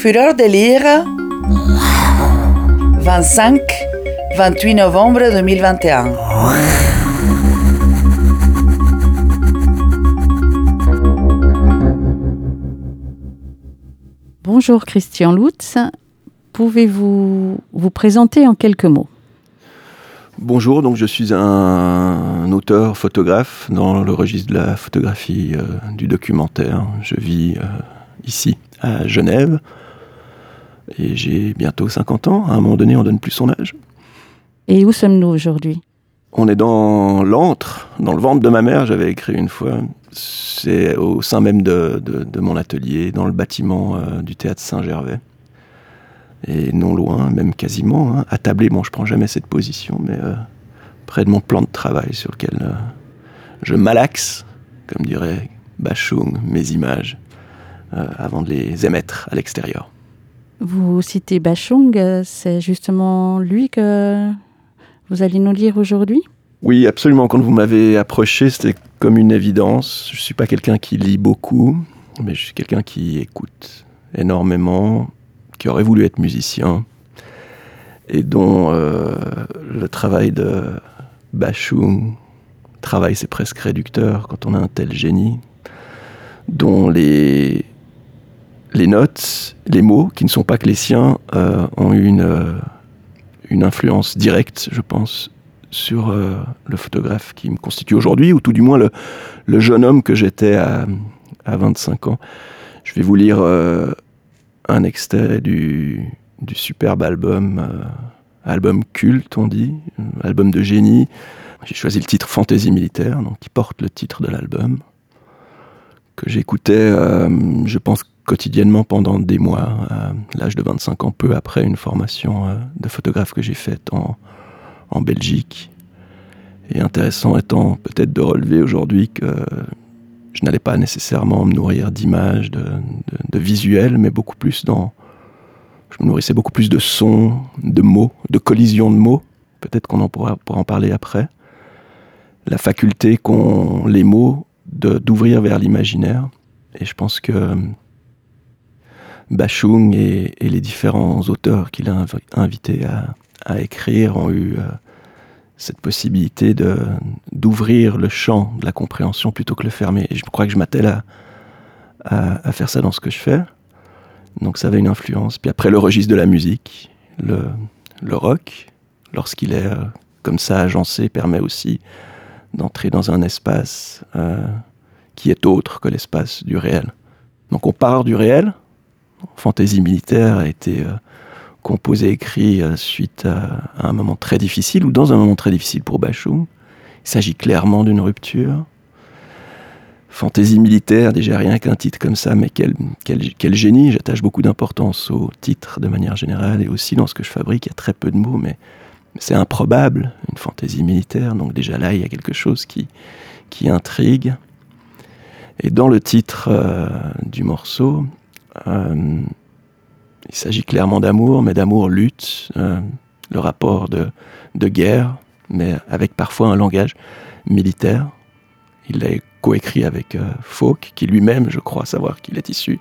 Fureur de lire 25 28 novembre 2021 Bonjour Christian Lutz, pouvez-vous vous présenter en quelques mots? Bonjour, donc je suis un, auteur photographe dans le registre de la photographie euh, du documentaire. Je vis euh, ici à Genève et j'ai bientôt 50 ans. À un moment donné, on donne plus son âge. Et où sommes-nous aujourd'hui? On est dans l'antre, dans le ventre de ma mère, j'avais écrit une fois. C'est au sein même de, mon atelier, dans le bâtiment euh, du théâtre Saint-Gervais et non loin, même quasiment, hein, attablé. Bon, je prends jamais cette position, mais euh, près de mon plan de travail sur lequel euh, je malaxe, comme dirait Bachung, mes images, avant de les émettre à l'extérieur. Vous citez Bachung, c'est justement lui que vous allez nous lire aujourd'hui? Oui, absolument. Quand vous m'avez approché, c'était comme une évidence. Je ne suis pas quelqu'un qui lit beaucoup, mais je suis quelqu'un qui écoute énormément, qui aurait voulu être musicien et dont euh, le travail de Bachung, travail c'est presque réducteur quand on a un tel génie, dont les, les notes, les mots, qui ne sont pas que les siens, euh, ont eu une, euh, une influence directe, je pense, sur le photographe qui me constitue aujourd'hui, ou tout du moins le, jeune homme que j'étais à, à 25 ans. Je vais vous lire un extrait du, superbe album, euh, album culte, on dit, euh, album de génie. J'ai choisi le titre Fantaisie militaire, donc qui porte le titre de l'album, que j'écoutais, euh, je pense, quotidiennement pendant des mois, à l'âge de 25 ans, peu après une formation de photographe que j'ai faite en, en Belgique. Et intéressant étant peut-être de relever aujourd'hui que je n'allais pas nécessairement me nourrir d'images, de, visuels, mais beaucoup plus dans. Je me nourrissais beaucoup plus de sons, de mots, de collisions de mots. Peut-être qu'on en pourra, en parler après. La faculté qu'ont les mots d'ouvrir vers l'imaginaire. Et je pense que Bachung et, les différents auteurs qu'il a invités à, écrire ont eu. Euh, cette possibilité d'ouvrir le champ de la compréhension plutôt que le fermer. Et je crois que je m'attelle à, à, faire ça dans ce que je fais. Donc ça avait une influence. Puis après, le registre de la musique, le, le rock, lorsqu'il est euh, comme ça agencé, permet aussi d'entrer dans un espace euh, qui est autre que l'espace du réel. Donc on part du réel. Fantaisie militaire a été euh, composé, écrit euh, suite à, un moment très difficile ou dans un moment très difficile pour Bachung. Il s'agit clairement d'une rupture. Fantaisie militaire, déjà rien qu'un titre comme ça, mais quel, génie. J'attache beaucoup d'importance au titre de manière générale et aussi dans ce que je fabrique. Il y a très peu de mots, mais c'est improbable, une fantaisie militaire. Donc déjà là, il y a quelque chose qui, qui intrigue. Et dans le titre euh, du morceau, euh, il s'agit clairement d'amour, mais d'amour lutte, euh, le rapport de, de, guerre, mais avec parfois un langage militaire. Il l'a coécrit avec euh, Fauque, qui lui-même, je crois savoir qu'il est issu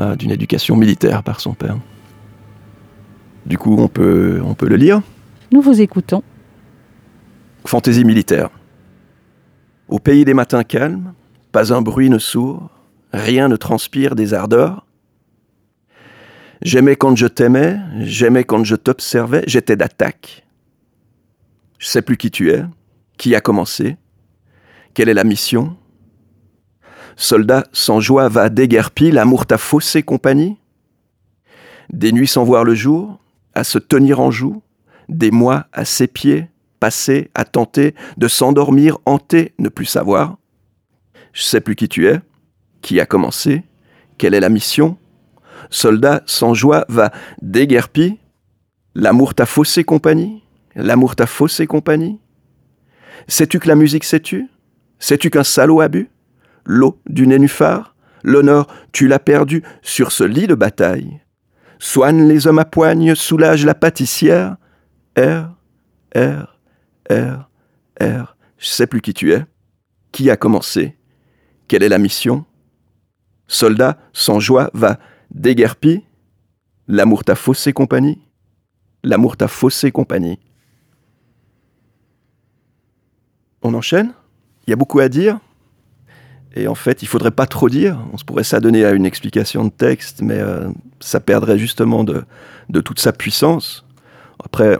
euh, d'une éducation militaire par son père. Du coup, on peut, on peut le lire? Nous vous écoutons. Fantaisie militaire. Au pays des matins calmes, pas un bruit ne sourd, rien ne transpire des ardeurs, J'aimais quand je t'aimais, j'aimais quand je t'observais, j'étais d'attaque. Je sais plus qui tu es, qui a commencé, quelle est la mission. Soldat sans joie va déguerpi, l'amour t'a faussé compagnie. Des nuits sans voir le jour, à se tenir en joue, des mois à ses pieds, passer, à tenter de s'endormir, hanté, ne plus savoir. Je sais plus qui tu es, qui a commencé, quelle est la mission soldat sans joie va déguerpi. L'amour t'a faussé compagnie L'amour t'a faussé compagnie Sais-tu que la musique sais-tu? Sais-tu qu'un salaud a bu? L'eau du nénuphar L'honneur, tu l'as perdu sur ce lit de bataille. Soigne les hommes à poigne, soulage la pâtissière. R, R, R, R. Je sais plus qui tu es. Qui a commencé? Quelle est la mission? Soldat sans joie va déguerpi, L'amour t'a faussé compagnie L'amour t'a faussé compagnie. On enchaîne? Il y a beaucoup à dire. Et en fait, il faudrait pas trop dire. On se pourrait s'adonner à une explication de texte, mais euh, ça perdrait justement de, de, toute sa puissance. Après,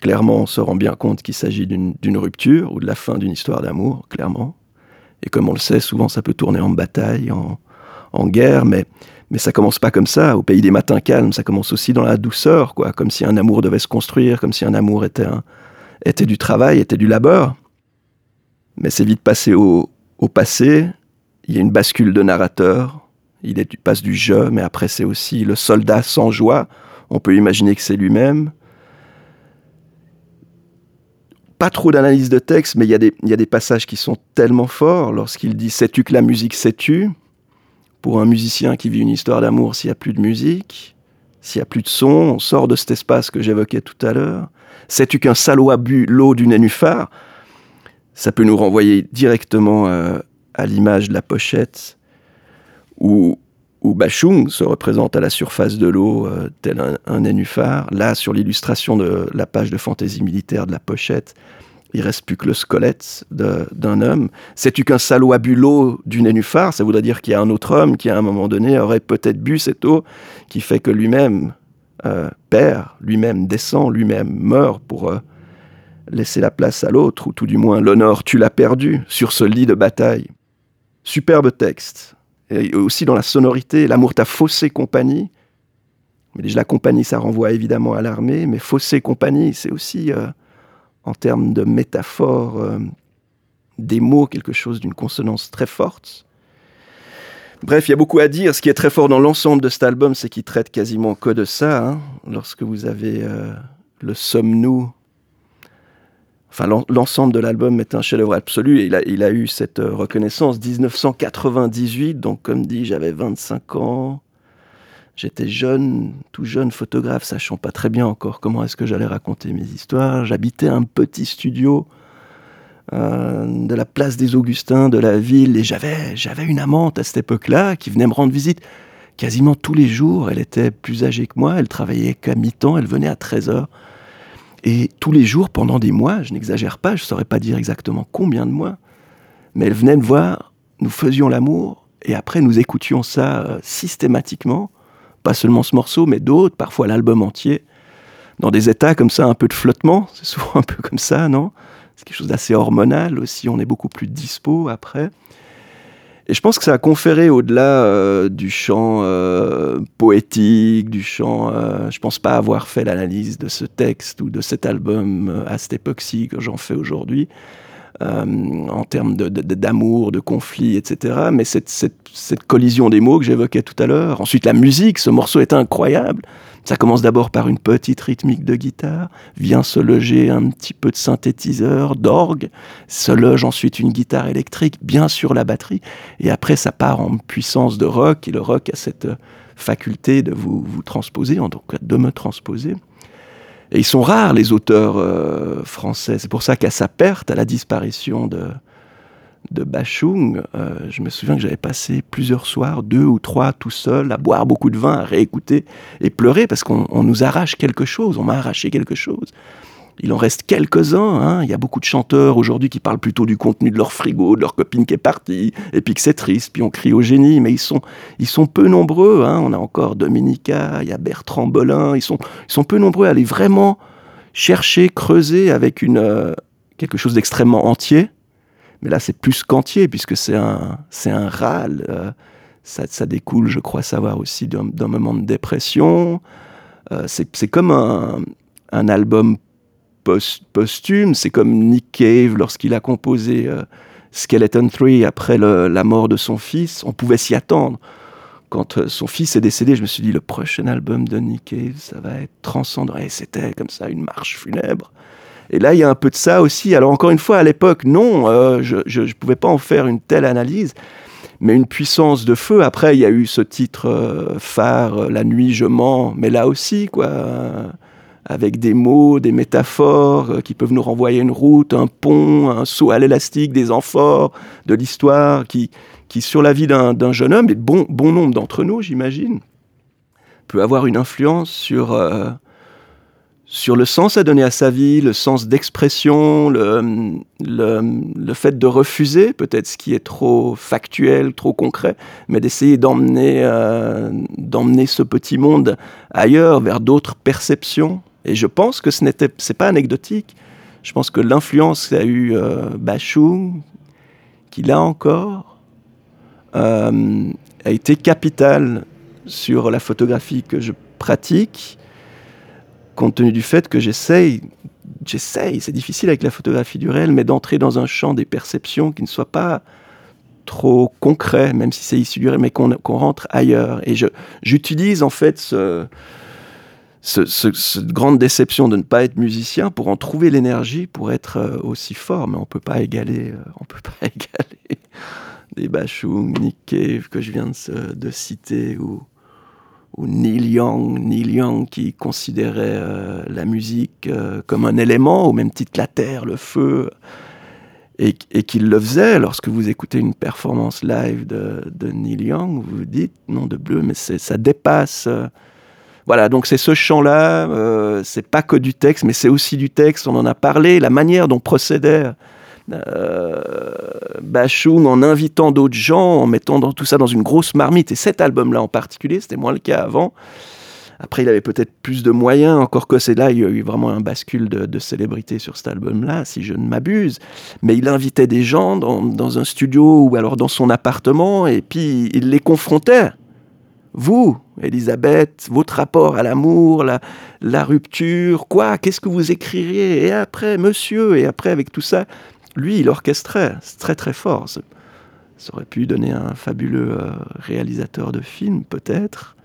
clairement, on se rend bien compte qu'il s'agit d'une rupture ou de la fin d'une histoire d'amour, clairement. Et comme on le sait, souvent ça peut tourner en bataille, en, en guerre, mais, mais ça commence pas comme ça. Au pays des matins calmes, ça commence aussi dans la douceur, quoi. Comme si un amour devait se construire, comme si un amour était, était du travail, était du labeur. Mais c'est vite passé au, au passé. Il y a une bascule de narrateur. Il passe du jeu, mais après c'est aussi le soldat sans joie. On peut imaginer que c'est lui-même. Pas trop d'analyse de texte, mais il y, y a des passages qui sont tellement forts lorsqu'il dit Sais-tu que la musique sais-tu? Pour un musicien qui vit une histoire d'amour s'il n'y a plus de musique, s'il n'y a plus de son, on sort de cet espace que j'évoquais tout à l'heure. Sais-tu qu'un salaud a bu l'eau du nénuphar? Ça peut nous renvoyer directement euh, à l'image de la pochette où, Bachung se représente à la surface de l'eau euh, tel un, un, nénuphar. Là, sur l'illustration de la page de fantaisie militaire de la pochette, il reste plus que le squelette d'un homme. Sais-tu qu'un salaud a bu l'eau du nénuphar Ça voudrait dire qu'il y a un autre homme qui, à un moment donné, aurait peut-être bu cette eau qui fait que lui-même euh, perd, lui-même descend, lui-même meurt pour euh, laisser la place à l'autre, ou tout du moins l'honneur, tu l'as perdu sur ce lit de bataille. Superbe texte. Et aussi dans la sonorité, l'amour t'a faussé compagnie. Mais déjà, la compagnie, ça renvoie évidemment à l'armée, mais faussé compagnie, c'est aussi... Euh, en termes de métaphore euh, des mots, quelque chose d'une consonance très forte. Bref, il y a beaucoup à dire. Ce qui est très fort dans l'ensemble de cet album, c'est qu'il traite quasiment que de ça. Hein. Lorsque vous avez euh, le sommes-nous, enfin l'ensemble de l'album est un chef-d'œuvre absolu et il a, eu cette euh, reconnaissance 1998. Donc, comme dit, j'avais 25 ans. J'étais jeune, tout jeune photographe, sachant pas très bien encore comment est-ce que j'allais raconter mes histoires. J'habitais un petit studio euh, de la place des Augustins de la ville et j'avais, j'avais une amante à cette époque-là qui venait me rendre visite quasiment tous les jours. Elle était plus âgée que moi, elle travaillait qu'à mi-temps, elle venait à 13 heures. Et tous les jours, pendant des mois, je n'exagère pas, je ne saurais pas dire exactement combien de mois, mais elle venait me voir, nous faisions l'amour, et après nous écoutions ça euh, systématiquement pas seulement ce morceau, mais d'autres, parfois l'album entier, dans des états comme ça, un peu de flottement, c'est souvent un peu comme ça, non? C'est quelque chose d'assez hormonal aussi, on est beaucoup plus dispo après. Et je pense que ça a conféré au-delà euh, du chant euh, poétique, du chant. Euh, je pense pas avoir fait l'analyse de ce texte ou de cet album euh, à cette époque-ci que j'en fais aujourd'hui. Euh, en termes d'amour, de, de, conflit, etc. Mais cette, collision des mots que j'évoquais tout à l'heure. Ensuite, la musique, ce morceau est incroyable. Ça commence d'abord par une petite rythmique de guitare, vient se loger un petit peu de synthétiseur, d'orgue, se loge ensuite une guitare électrique, bien sûr la batterie, et après ça part en puissance de rock, et le rock a cette faculté de vous, vous transposer, en tout cas de me transposer. Et ils sont rares, les auteurs euh, français. C'est pour ça qu'à sa perte, à la disparition de, de Bachung, euh, je me souviens que j'avais passé plusieurs soirs, deux ou trois, tout seul, à boire beaucoup de vin, à réécouter et pleurer parce qu'on nous arrache quelque chose, on m'a arraché quelque chose. Il en reste quelques-uns. Hein. Il y a beaucoup de chanteurs aujourd'hui qui parlent plutôt du contenu de leur frigo, de leur copine qui est partie, et puis que c'est triste, puis on crie au génie, mais ils sont, ils sont peu nombreux. Hein. On a encore Dominica, il y a Bertrand Bolin, ils sont, ils sont peu nombreux à aller vraiment chercher, creuser avec une, euh, quelque chose d'extrêmement entier. Mais là, c'est plus qu'entier, puisque c'est un, c'est un râle. Euh, ça, ça, découle, je crois savoir aussi, d'un moment de dépression. Euh, c'est comme un, un album posthume. C'est comme Nick Cave lorsqu'il a composé euh, Skeleton 3 après la mort de son fils. On pouvait s'y attendre. Quand euh, son fils est décédé, je me suis dit le prochain album de Nick Cave, ça va être transcendant. Et c'était comme ça une marche funèbre. Et là, il y a un peu de ça aussi. Alors encore une fois, à l'époque, non, euh, je ne pouvais pas en faire une telle analyse mais une puissance de feu. Après, il y a eu ce titre phare, La nuit, je mens, mais là aussi, quoi avec des mots, des métaphores euh, qui peuvent nous renvoyer une route, un pont, un saut à l'élastique, des amphores, de l'histoire qui, qui, sur la vie d'un jeune homme, et bon, bon nombre d'entre nous, j'imagine, peut avoir une influence sur, euh, sur le sens à donner à sa vie, le sens d'expression, le, le, fait de refuser peut-être ce qui est trop factuel, trop concret, mais d'essayer d'emmener euh, d'emmener ce petit monde ailleurs, vers d'autres perceptions. Et je pense que ce n'était, c'est pas anecdotique. Je pense que l'influence qu'a eu euh, Bachung, qu'il a encore, euh, a été capitale sur la photographie que je pratique, compte tenu du fait que j'essaye, j'essaye, c'est difficile avec la photographie du réel, mais d'entrer dans un champ des perceptions qui ne soit pas trop concret, même si c'est issu du réel, mais qu'on rentre ailleurs. Et j'utilise en fait ce, cette grande déception de ne pas être musicien pour en trouver l'énergie pour être euh, aussi fort. Mais on peut pas égaler, euh, on peut pas égaler des Bachung, Nick Cave que je viens de, de citer ou, ou Neil Young, Neil Young qui considérait euh, la musique comme un élément au même titre que la terre, le feu, et, et qu'il le faisait. Lorsque vous écoutez une performance live de, de Neil Young, vous vous dites non de bleu, mais ça dépasse voilà, donc c'est ce chant-là, euh, c'est pas que du texte, mais c'est aussi du texte, on en a parlé, la manière dont procédait euh, Bachung en invitant d'autres gens, en mettant tout ça dans une grosse marmite, et cet album-là en particulier, c'était moins le cas avant. Après, il avait peut-être plus de moyens, encore que c'est là, il y a eu vraiment un bascule de, célébrité sur cet album-là, si je ne m'abuse. Mais il invitait des gens dans, dans, un studio ou alors dans son appartement, et puis il les confrontait vous, Elisabeth, votre rapport à l'amour, la, rupture, quoi, qu'est-ce que vous écririez? Et après, monsieur, et après, avec tout ça, lui, il orchestrait. C'est très très fort. Ça aurait pu donner un fabuleux euh, réalisateur de films, peut-être.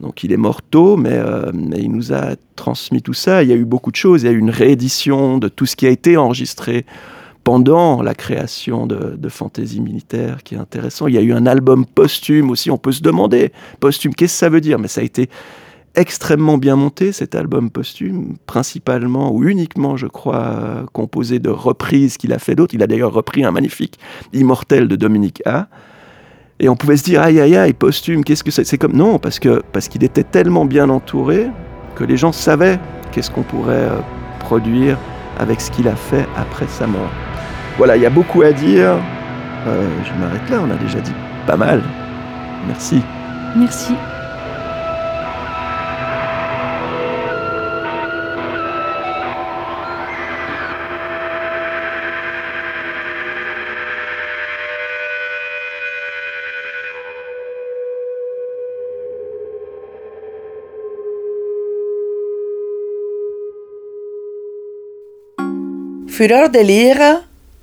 Donc il est mort tôt, mais, euh, mais, il nous a transmis tout ça. Il y a eu beaucoup de choses. Il y a eu une réédition de tout ce qui a été enregistré pendant la création de, de Fantaisie militaire qui est intéressant. Il y a eu un album posthume aussi, on peut se demander, posthume, qu'est-ce que ça veut dire? Mais ça a été extrêmement bien monté, cet album posthume, principalement ou uniquement, je crois, composé de reprises qu'il a fait d'autres. Il a d'ailleurs repris un magnifique Immortel de Dominique A. Et on pouvait se dire, aïe aïe aïe, posthume, qu'est-ce que c'est? C'est comme, non, parce qu'il parce qu'il était tellement bien entouré que les gens savaient qu'est-ce qu'on pourrait euh, produire avec ce qu'il a fait après sa mort. Voilà, il y a beaucoup à dire. Euh, je m'arrête là, on a déjà dit pas mal. Merci. Merci. Fureur de lire